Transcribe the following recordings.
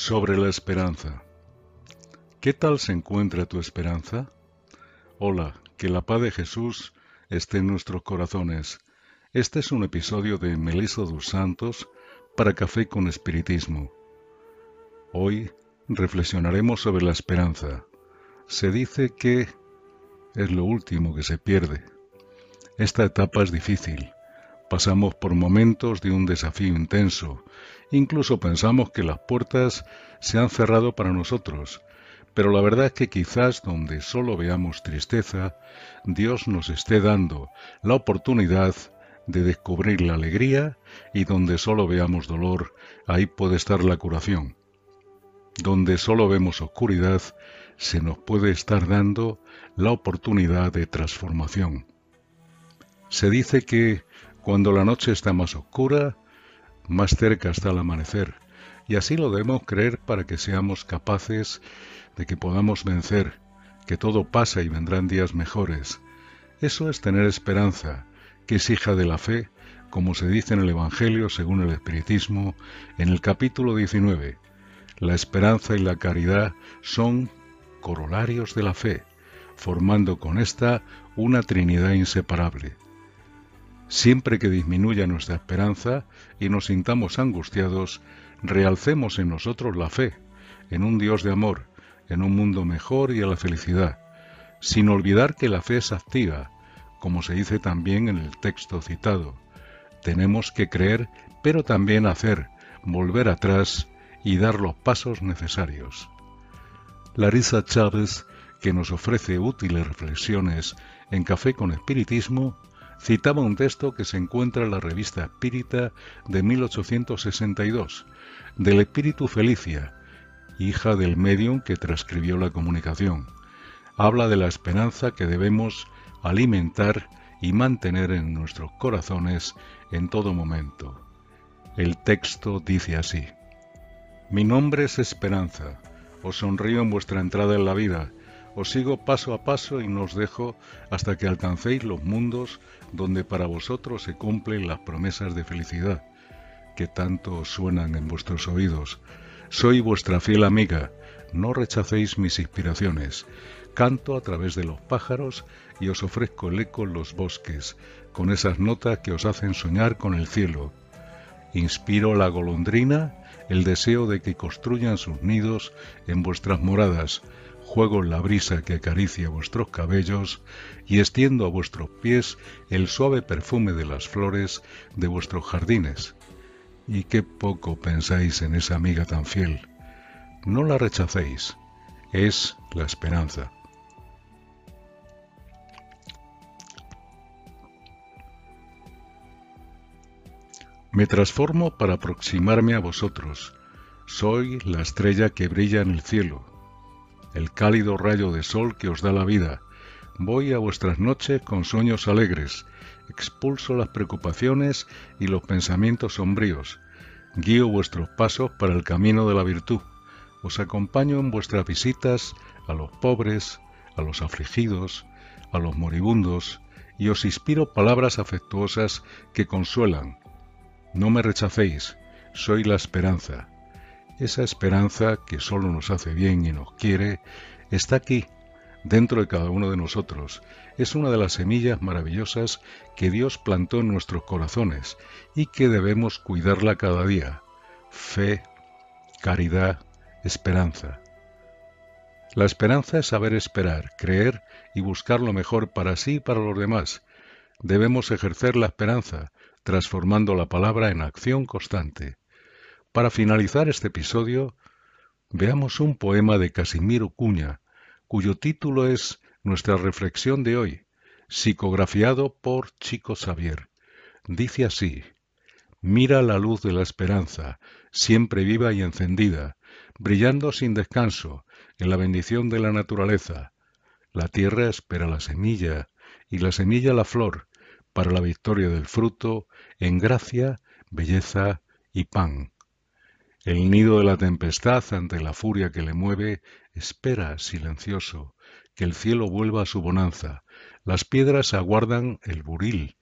Sobre la esperanza. ¿Qué tal se encuentra tu esperanza? Hola, que la paz de Jesús esté en nuestros corazones. Este es un episodio de Melissa dos Santos para Café con Espiritismo. Hoy reflexionaremos sobre la esperanza. Se dice que es lo último que se pierde. Esta etapa es difícil. Pasamos por momentos de un desafío intenso. Incluso pensamos que las puertas se han cerrado para nosotros. Pero la verdad es que quizás donde solo veamos tristeza, Dios nos esté dando la oportunidad de descubrir la alegría y donde solo veamos dolor, ahí puede estar la curación. Donde solo vemos oscuridad, se nos puede estar dando la oportunidad de transformación. Se dice que cuando la noche está más oscura, más cerca está el amanecer, y así lo debemos creer para que seamos capaces de que podamos vencer, que todo pasa y vendrán días mejores. Eso es tener esperanza, que es hija de la fe, como se dice en el Evangelio según el Espiritismo, en el capítulo 19. La esperanza y la caridad son corolarios de la fe, formando con esta una Trinidad inseparable. Siempre que disminuya nuestra esperanza y nos sintamos angustiados, realcemos en nosotros la fe, en un Dios de amor, en un mundo mejor y a la felicidad, sin olvidar que la fe es activa, como se dice también en el texto citado. Tenemos que creer, pero también hacer, volver atrás y dar los pasos necesarios. Larissa Chávez, que nos ofrece útiles reflexiones en Café con Espiritismo, citaba un texto que se encuentra en la revista Espírita de 1862, del Espíritu Felicia, hija del medium que transcribió la comunicación. Habla de la esperanza que debemos alimentar y mantener en nuestros corazones en todo momento. El texto dice así, Mi nombre es Esperanza, os sonrío en vuestra entrada en la vida, os sigo paso a paso y no os dejo hasta que alcancéis los mundos donde para vosotros se cumplen las promesas de felicidad que tanto suenan en vuestros oídos. Soy vuestra fiel amiga, no rechacéis mis inspiraciones. Canto a través de los pájaros y os ofrezco el eco en los bosques, con esas notas que os hacen soñar con el cielo. Inspiro la golondrina, el deseo de que construyan sus nidos en vuestras moradas, juego la brisa que acaricia vuestros cabellos y extiendo a vuestros pies el suave perfume de las flores de vuestros jardines. Y qué poco pensáis en esa amiga tan fiel. No la rechacéis, es la esperanza. Me transformo para aproximarme a vosotros. Soy la estrella que brilla en el cielo el cálido rayo de sol que os da la vida. Voy a vuestras noches con sueños alegres, expulso las preocupaciones y los pensamientos sombríos, guío vuestros pasos para el camino de la virtud, os acompaño en vuestras visitas a los pobres, a los afligidos, a los moribundos, y os inspiro palabras afectuosas que consuelan. No me rechacéis, soy la esperanza. Esa esperanza que solo nos hace bien y nos quiere está aquí, dentro de cada uno de nosotros. Es una de las semillas maravillosas que Dios plantó en nuestros corazones y que debemos cuidarla cada día. Fe, caridad, esperanza. La esperanza es saber esperar, creer y buscar lo mejor para sí y para los demás. Debemos ejercer la esperanza, transformando la palabra en acción constante. Para finalizar este episodio, veamos un poema de Casimiro Cuña, cuyo título es Nuestra reflexión de hoy, psicografiado por Chico Xavier. Dice así, Mira la luz de la esperanza, siempre viva y encendida, brillando sin descanso en la bendición de la naturaleza. La tierra espera la semilla y la semilla la flor, para la victoria del fruto en gracia, belleza y pan. El nido de la tempestad ante la furia que le mueve espera silencioso que el cielo vuelva a su bonanza. Las piedras aguardan el buril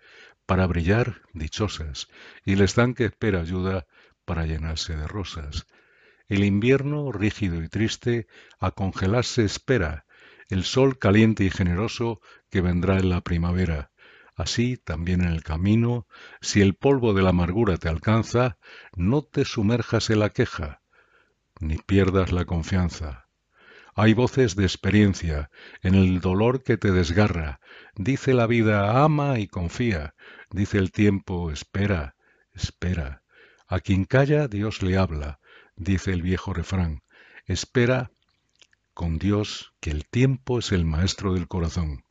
para brillar dichosas y el estanque espera ayuda para llenarse de rosas. El invierno, rígido y triste, a congelarse espera, el sol caliente y generoso que vendrá en la primavera. Así también en el camino, si el polvo de la amargura te alcanza, no te sumerjas en la queja, ni pierdas la confianza. Hay voces de experiencia en el dolor que te desgarra. Dice la vida, ama y confía. Dice el tiempo, espera, espera. A quien calla, Dios le habla, dice el viejo refrán. Espera con Dios, que el tiempo es el maestro del corazón.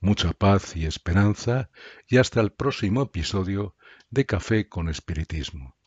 Mucha paz y esperanza y hasta el próximo episodio de Café con Espiritismo.